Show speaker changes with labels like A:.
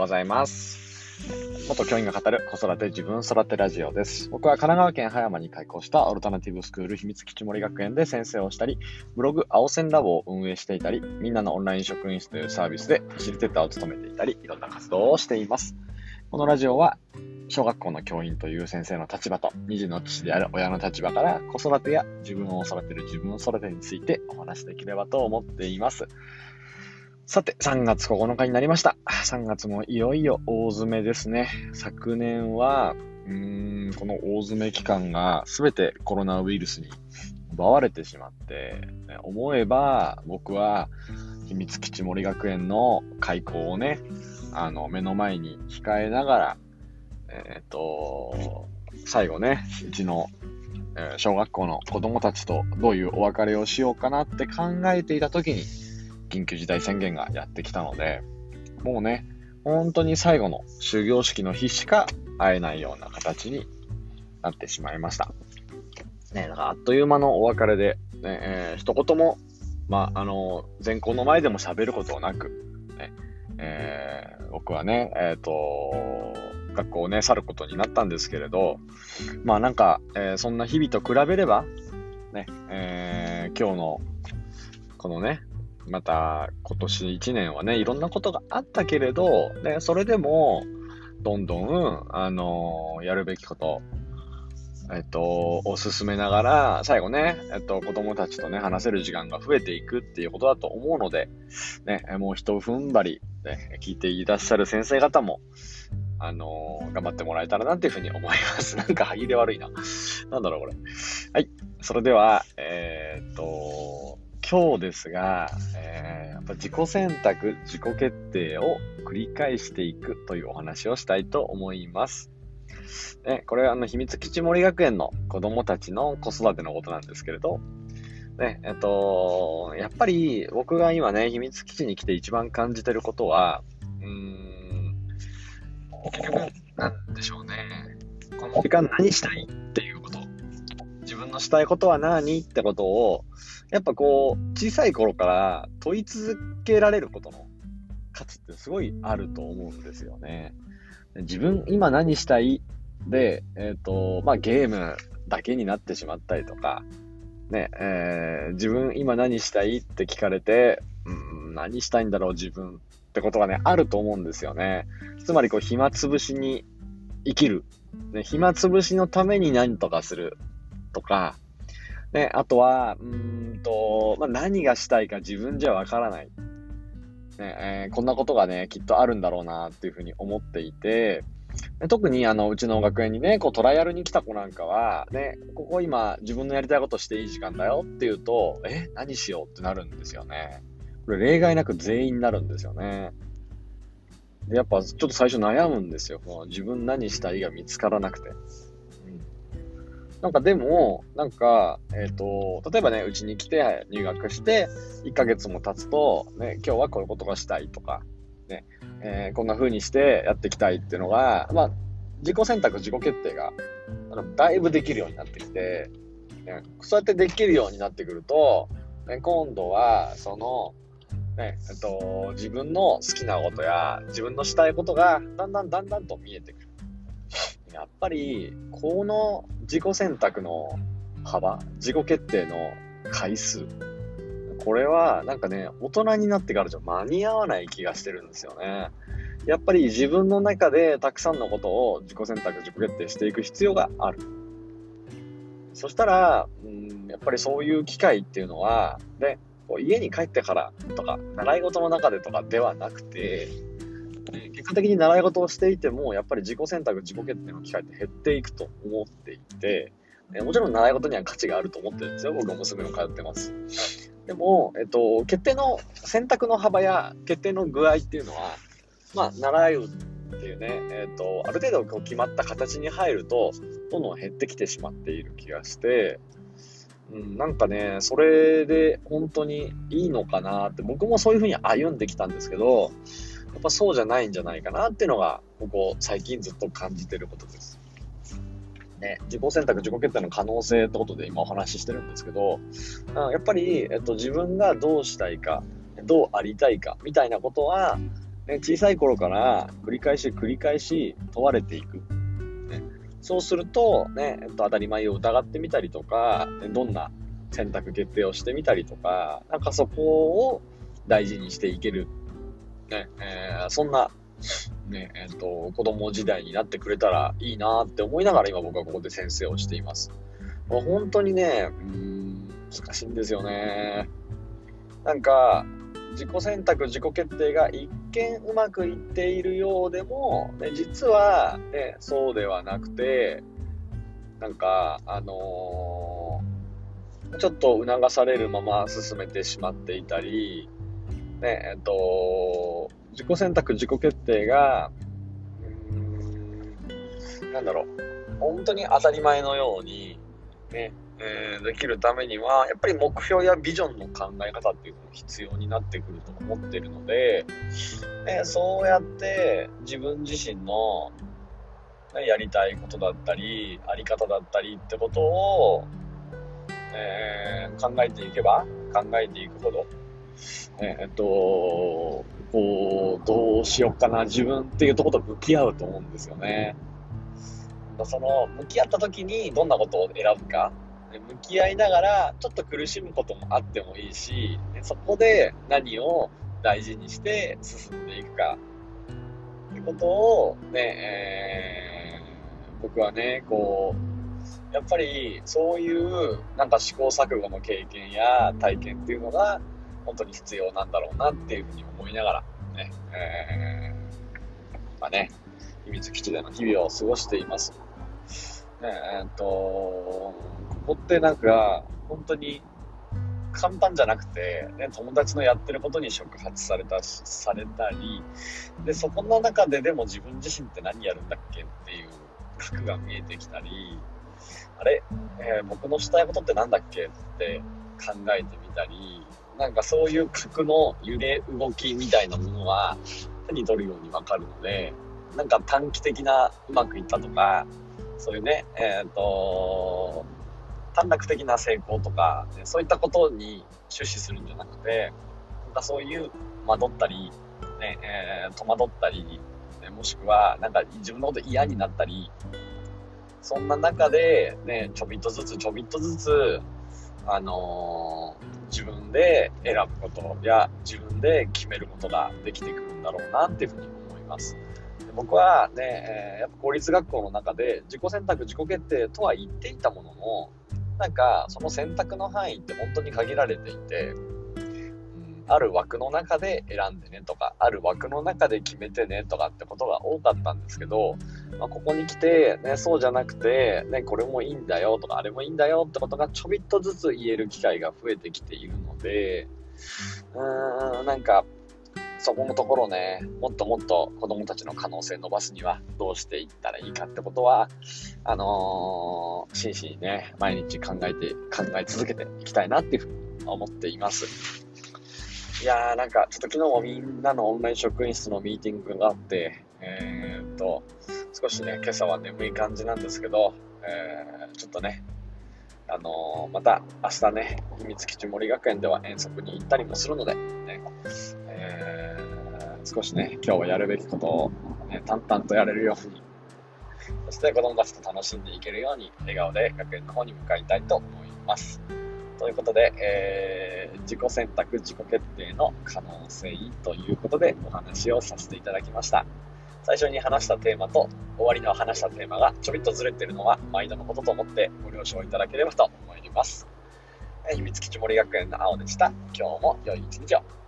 A: うございます。元教員が語る子育て自分育てラジオです。僕は神奈川県葉山に開校したオルタナティブスクール秘密基地森学園で先生をしたり、ブログ青線ラボを運営していたり、みんなのオンライン職員室というサービスでファシリテーターを務めていたり、いろんな活動をしています。このラジオは小学校の教員という先生の立場と、二児の父である親の立場から子育てや自分を育てる自分を育てについてお話しできればと思っています。さて、3月9日になりました。3月もいよいよ大詰めですね。昨年は、うーん、この大詰め期間が全てコロナウイルスに奪われてしまって、思えば僕は秘密基地森学園の開校をね、あの、目の前に控えながら、えっ、と、最後ね、うちの、小学校の子供たちとどういうお別れをしようかなって考えていた時に、緊急事態宣言がやってきたので、もうね、本当に最後の終業式の日しか会えないような形になってしまいました。ね、だからあっという間のお別れで、ね、えー、一言も、まあ、あの、全校の前でも喋ることなく、ね、えー、僕はね、えっ、ー、と、学校をね、去ることになったんですけれど、まあなんか、えー、そんな日々と比べれば、ね、えー、今日の、このね、また今年1年はね、いろんなことがあったけれど、ね、それでも、どんどん、あのー、やるべきこと、えっと、を進めながら、最後ね、えっと、子供たちとね、話せる時間が増えていくっていうことだと思うので、ね、もう一踏ん張り、ね、聞いていらっしゃる先生方も、あのー、頑張ってもらえたらなっていうふうに思います。なんか歯切れ悪いな。なんだろう、これ。はい。それでは、えー、っと、今日ですが、えー、やっぱ自己選択、自己決定を繰り返していくというお話をしたいと思います。ね、これはあの秘密基地森学園の子供たちの子育てのことなんですけれど、ね、えっと、やっぱり僕が今ね、秘密基地に来て一番感じてることは、うーん、結局、なんでしょうね。この時間何したいっていうこと。自分のしたいことは何ってことを、やっぱこう、小さい頃から問い続けられることの価値ってすごいあると思うんですよね。自分、今何したい？で、えっ、ー、と、まあ、ゲームだけになってしまったりとか、ね、えー、自分今何したいって聞かれて、うん、何したいんだろう自分ってことがね、あると思うんですよね。つまりこう、暇つぶしに生きる。ね、暇つぶしのために何とかするとか、ね、あとは、うんと、まあ、何がしたいか自分じゃわからない。ねえー、こんなことがね、きっとあるんだろうなっていうふうに思っていて、特にあのうちの学園にね、こうトライアルに来た子なんかは、ね、ここ今自分のやりたいことしていい時間だよって言うと、え、何しようってなるんですよね。これ例外なく全員になるんですよね。でやっぱちょっと最初悩むんですよ。自分何したいが見つからなくて。なんかでも、なんか、えっ、ー、と、例えばね、うちに来て入学して、1ヶ月も経つと、ね、今日はこういうことがしたいとか、ね、えー、こんな風にしてやっていきたいっていうのが、まあ、自己選択、自己決定が、あのだいぶできるようになってきて、ね、そうやってできるようになってくると、ね、今度は、その、ね、えっと、自分の好きなことや、自分のしたいことが、だんだんだんだんと見えてくる。やっぱり、この自己選択の幅、自己決定の回数、これはなんかね、大人になってからじゃ間に合わない気がしてるんですよね。やっぱり自分の中でたくさんのことを自己選択、自己決定していく必要がある。そしたら、うん、やっぱりそういう機会っていうのは、ね、家に帰ってからとか、習い事の中でとかではなくて、結果的に習い事をしていても、やっぱり自己選択、自己決定の機会って減っていくと思っていて、えもちろん習い事には価値があると思ってるんですよ。僕は娘も通ってます。でも、えっと、決定の、選択の幅や決定の具合っていうのは、まあ、習うっていうね、えっと、ある程度こう決まった形に入ると、どんどん減ってきてしまっている気がして、うん、なんかね、それで本当にいいのかなって、僕もそういうふうに歩んできたんですけど、やっぱそうじゃないんじゃないかなっていうのが、ここ最近ずっと感じてることです。ね、自己選択、自己決定の可能性ってことで今お話ししてるんですけど、やっぱり、えっと、自分がどうしたいか、どうありたいか、みたいなことは、ね、小さい頃から繰り返し繰り返し問われていく。ね、そうすると、ね、えっと、当たり前を疑ってみたりとか、どんな選択決定をしてみたりとか、なんかそこを大事にしていける。ね、えー、そんな、ね、えっ、と、子供時代になってくれたらいいなって思いながら今僕はここで先生をしています。本当にね、うん、難しいんですよね。なんか、自己選択、自己決定が一見うまくいっているようでも、ね、実は、ね、そうではなくて、なんか、あのー、ちょっと促されるまま進めてしまっていたり、ね、えっと、自己選択、自己決定が、うん、なんだろう、本当に当たり前のように、ね、えー、できるためには、やっぱり目標やビジョンの考え方っていうのも必要になってくると思ってるので、えー、そうやって自分自身の、ね、やりたいことだったり、あり方だったりってことを、えー、考えていけば、考えていくほど、えー、っと、こう、どうしようかな、自分っていうところと向き合うと思うんですよね。その、向き合った時にどんなことを選ぶか、向き合いながら、ちょっと苦しむこともあってもいいし、そこで何を大事にして進んでいくか、ってことをね、えー、僕はね、こう、やっぱりそういうなんか試行錯誤の経験や体験っていうのが本当に必要なんだろうなっていうふうに思いながらね、えー、まあね、秘密基地での日々を過ごしています。ねえー、っと、ここってなんか、本当に簡単じゃなくて、ね、友達のやってることに触発されたし、されたり、で、そこの中ででも自分自身って何やるんだっけっていう核が見えてきたり、あれ、えー、僕のしたいことって何だっけって考えてみたり、なんかそういう核の揺れ動きみたいなものは手に取るようにわかるので、なんか短期的なうまくいったとか、そういうね、えっ、ー、と、短絡的な成功とか、ね、そういったことに終始するんじゃなくて、なんかそういう惑ったり、ね、えー、戸惑ったり、ね、もしくは、なんか自分のこと嫌になったり、そんな中で、ね、ちょびっとずつちょびっとずつ、あのー、自分で選ぶことや自分で決めることができてくるんだろうなっていうふうに思います。で僕はね、えー、やっぱ公立学校の中で自己選択、自己決定とは言っていたものの、なんかその選択の範囲って本当に限られていて、ある枠の中で選んでねとか、ある枠の中で決めてねとかってことが多かったんですけど、まあ、ここに来て、ね、そうじゃなくて、ね、これもいいんだよとか、あれもいいんだよってことがちょびっとずつ言える機会が増えてきているので、うーん、なんか、そこのところね、もっともっと子供たちの可能性伸ばすにはどうしていったらいいかってことは、あのー、真摯にね、毎日考えて、考え続けていきたいなっていうふうに思っています。いやーなんかちょっと昨日もみんなのオンライン職員室のミーティングがあって、えー、っと、少しね、今朝は眠い感じなんですけど、えー、ちょっとね、あのー、また明日ね、秘密基地森学園では遠足に行ったりもするので、ね、えー、少しね、今日はやるべきことを、ね、淡々とやれるように、そして子供たちと楽しんでいけるように、笑顔で学園の方に向かいたいと思います。ということで、えー、自己選択、自己決定の可能性ということでお話をさせていただきました。最初に話したテーマと終わりの話したテーマがちょびっとずれてるのは毎度のことと思ってご了承いただければと思います。秘密基地森学園の青でした。今日も良い一日を。